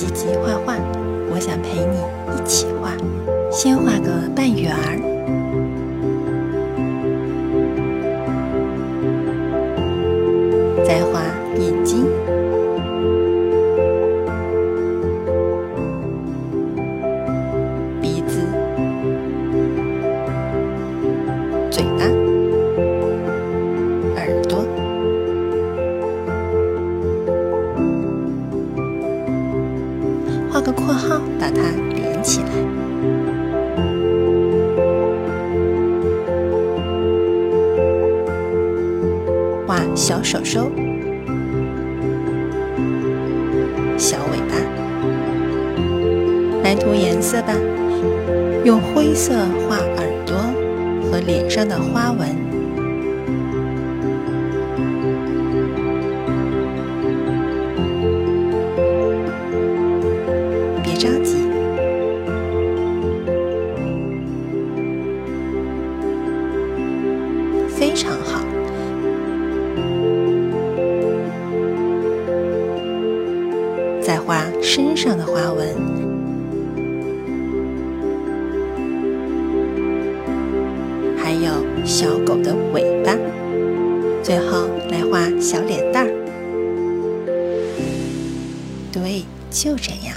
积极画画，我想陪你一起画。先画个半圆儿，再画眼睛、鼻子、嘴巴、画个括号，把它连起来。画小手手、小尾巴。来涂颜色吧，用灰色画耳朵和脸上的花纹。再画身上的花纹，还有小狗的尾巴。最后来画小脸蛋儿。对，就这样。